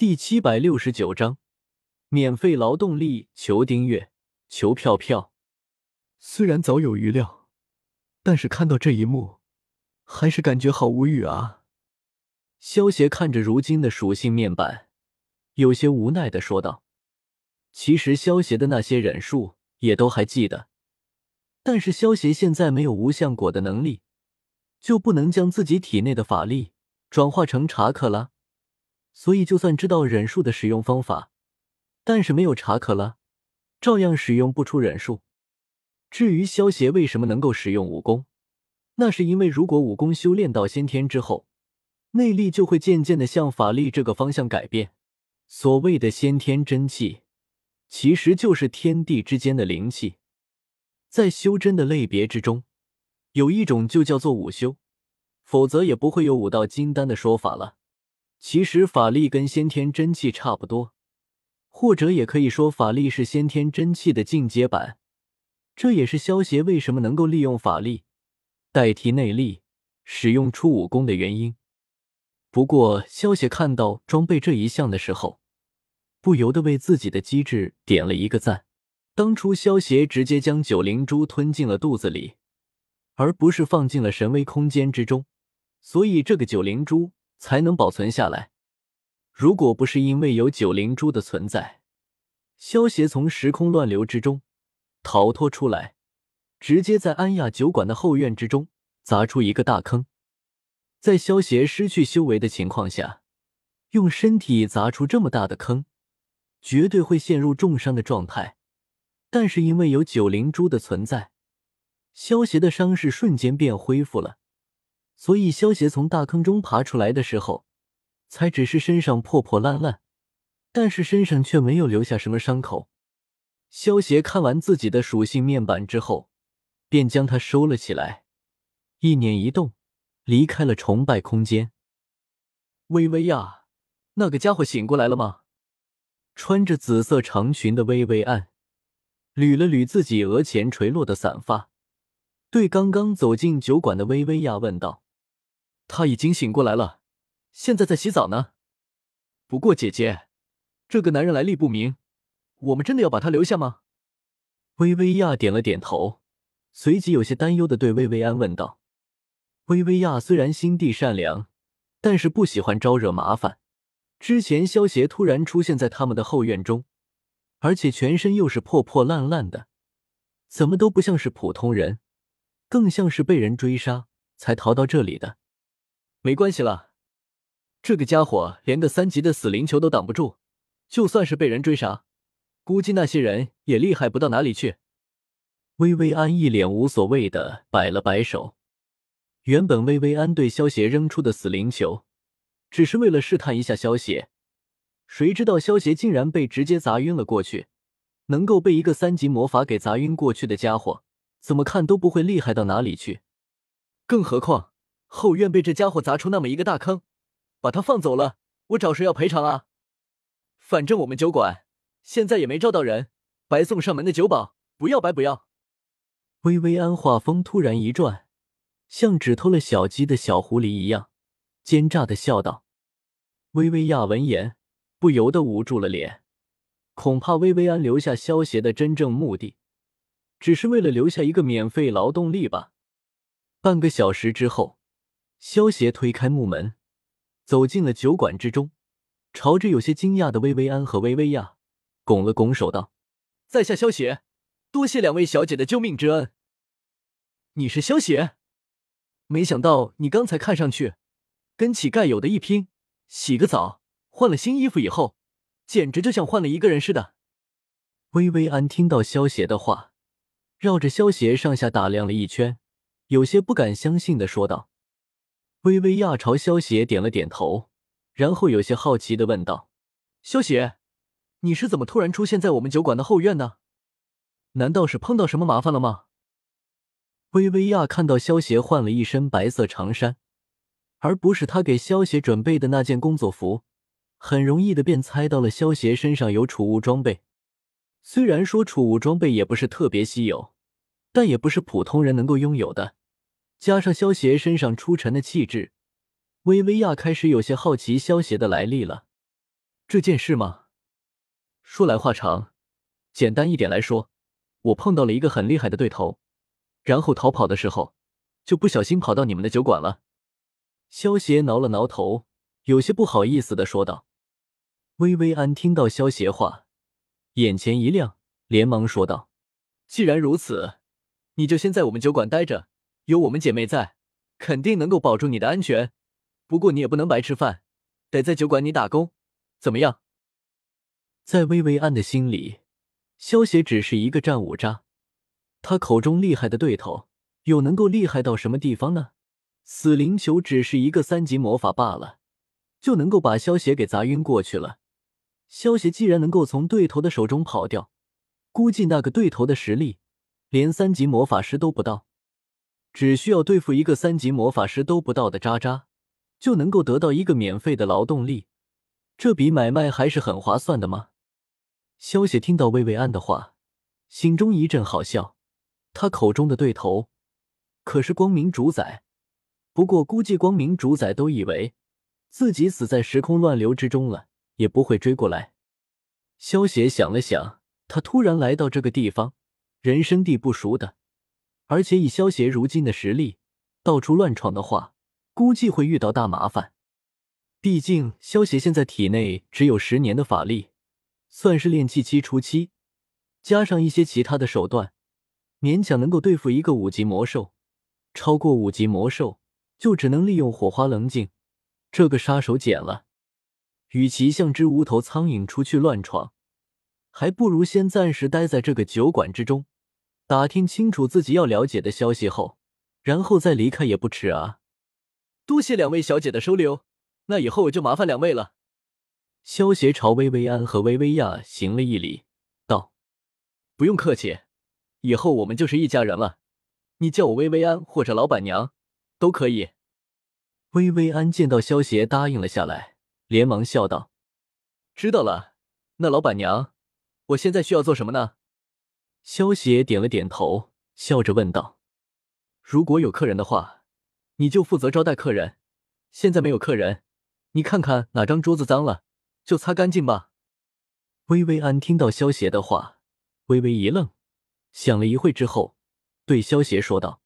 第七百六十九章，免费劳动力，求订阅，求票票。虽然早有预料，但是看到这一幕，还是感觉好无语啊！萧协看着如今的属性面板，有些无奈的说道：“其实萧协的那些忍术也都还记得，但是萧协现在没有无相果的能力，就不能将自己体内的法力转化成查克拉。”所以，就算知道忍术的使用方法，但是没有查克拉，照样使用不出忍术。至于萧协为什么能够使用武功，那是因为如果武功修炼到先天之后，内力就会渐渐的向法力这个方向改变。所谓的先天真气，其实就是天地之间的灵气。在修真的类别之中，有一种就叫做武修，否则也不会有武道金丹的说法了。其实法力跟先天真气差不多，或者也可以说法力是先天真气的进阶版。这也是萧协为什么能够利用法力代替内力使用出武功的原因。不过，萧协看到装备这一项的时候，不由得为自己的机智点了一个赞。当初萧协直接将九灵珠吞进了肚子里，而不是放进了神威空间之中，所以这个九灵珠。才能保存下来。如果不是因为有九灵珠的存在，萧协从时空乱流之中逃脱出来，直接在安亚酒馆的后院之中砸出一个大坑。在萧协失去修为的情况下，用身体砸出这么大的坑，绝对会陷入重伤的状态。但是因为有九灵珠的存在，萧协的伤势瞬间便恢复了。所以，萧协从大坑中爬出来的时候，才只是身上破破烂烂，但是身上却没有留下什么伤口。萧协看完自己的属性面板之后，便将它收了起来，一念一动，离开了崇拜空间。微微呀，那个家伙醒过来了吗？穿着紫色长裙的微微安，捋了捋自己额前垂落的散发，对刚刚走进酒馆的微微亚问道。他已经醒过来了，现在在洗澡呢。不过姐姐，这个男人来历不明，我们真的要把他留下吗？薇薇亚点了点头，随即有些担忧的对薇薇安问道：“薇薇亚虽然心地善良，但是不喜欢招惹麻烦。之前萧协突然出现在他们的后院中，而且全身又是破破烂烂的，怎么都不像是普通人，更像是被人追杀才逃到这里的。”没关系了，这个家伙连个三级的死灵球都挡不住，就算是被人追杀，估计那些人也厉害不到哪里去。薇薇安一脸无所谓的摆了摆手。原本薇薇安对萧协扔出的死灵球，只是为了试探一下萧协，谁知道萧协竟然被直接砸晕了过去。能够被一个三级魔法给砸晕过去的家伙，怎么看都不会厉害到哪里去，更何况。后院被这家伙砸出那么一个大坑，把他放走了，我找谁要赔偿啊？反正我们酒馆现在也没招到人，白送上门的酒保不要白不要。薇薇安话锋突然一转，像只偷了小鸡的小狐狸一样，奸诈的笑道。薇薇亚闻言不由得捂住了脸，恐怕薇薇安留下萧协的真正目的，只是为了留下一个免费劳动力吧。半个小时之后。萧协推开木门，走进了酒馆之中，朝着有些惊讶的薇薇安和薇薇亚拱了拱手，道：“在下萧协，多谢两位小姐的救命之恩。”“你是萧协？没想到你刚才看上去跟乞丐有的一拼，洗个澡，换了新衣服以后，简直就像换了一个人似的。”薇薇安听到萧协的话，绕着萧协上下打量了一圈，有些不敢相信的说道。微微亚朝萧邪点了点头，然后有些好奇的问道：“萧邪，你是怎么突然出现在我们酒馆的后院呢？难道是碰到什么麻烦了吗？”薇薇亚看到萧邪换了一身白色长衫，而不是他给萧邪准备的那件工作服，很容易的便猜到了萧邪身上有储物装备。虽然说储物装备也不是特别稀有，但也不是普通人能够拥有的。加上萧协身上出尘的气质，薇薇亚开始有些好奇萧协的来历了。这件事吗？说来话长，简单一点来说，我碰到了一个很厉害的对头，然后逃跑的时候，就不小心跑到你们的酒馆了。萧协挠了挠头，有些不好意思的说道。薇薇安听到萧协话，眼前一亮，连忙说道：“既然如此，你就先在我们酒馆待着，有我们姐妹在，肯定能够保住你的安全。不过你也不能白吃饭，得在酒馆里打工，怎么样？”在薇薇安的心里，萧协只是一个战五渣，他口中厉害的对头，又能够厉害到什么地方呢？死灵球只是一个三级魔法罢了，就能够把萧协给砸晕过去了。萧协既然能够从对头的手中跑掉，估计那个对头的实力连三级魔法师都不到，只需要对付一个三级魔法师都不到的渣渣，就能够得到一个免费的劳动力，这笔买卖还是很划算的吗？萧协听到薇薇安的话，心中一阵好笑。他口中的对头可是光明主宰，不过估计光明主宰都以为自己死在时空乱流之中了，也不会追过来。萧协想了想，他突然来到这个地方，人生地不熟的，而且以萧协如今的实力，到处乱闯的话，估计会遇到大麻烦。毕竟萧协现在体内只有十年的法力。算是炼气期初期，加上一些其他的手段，勉强能够对付一个五级魔兽。超过五级魔兽，就只能利用火花棱镜这个杀手锏了。与其像只无头苍蝇出去乱闯，还不如先暂时待在这个酒馆之中，打听清楚自己要了解的消息后，然后再离开也不迟啊。多谢两位小姐的收留，那以后我就麻烦两位了。萧协朝薇薇安和薇薇亚行了一礼，道：“不用客气，以后我们就是一家人了。你叫我薇薇安或者老板娘都可以。”薇薇安见到萧协答应了下来，连忙笑道：“知道了。那老板娘，我现在需要做什么呢？”萧邪点了点头，笑着问道：“如果有客人的话，你就负责招待客人。现在没有客人，你看看哪张桌子脏了。”就擦干净吧。薇薇安听到萧邪的话，微微一愣，想了一会之后，对萧邪说道。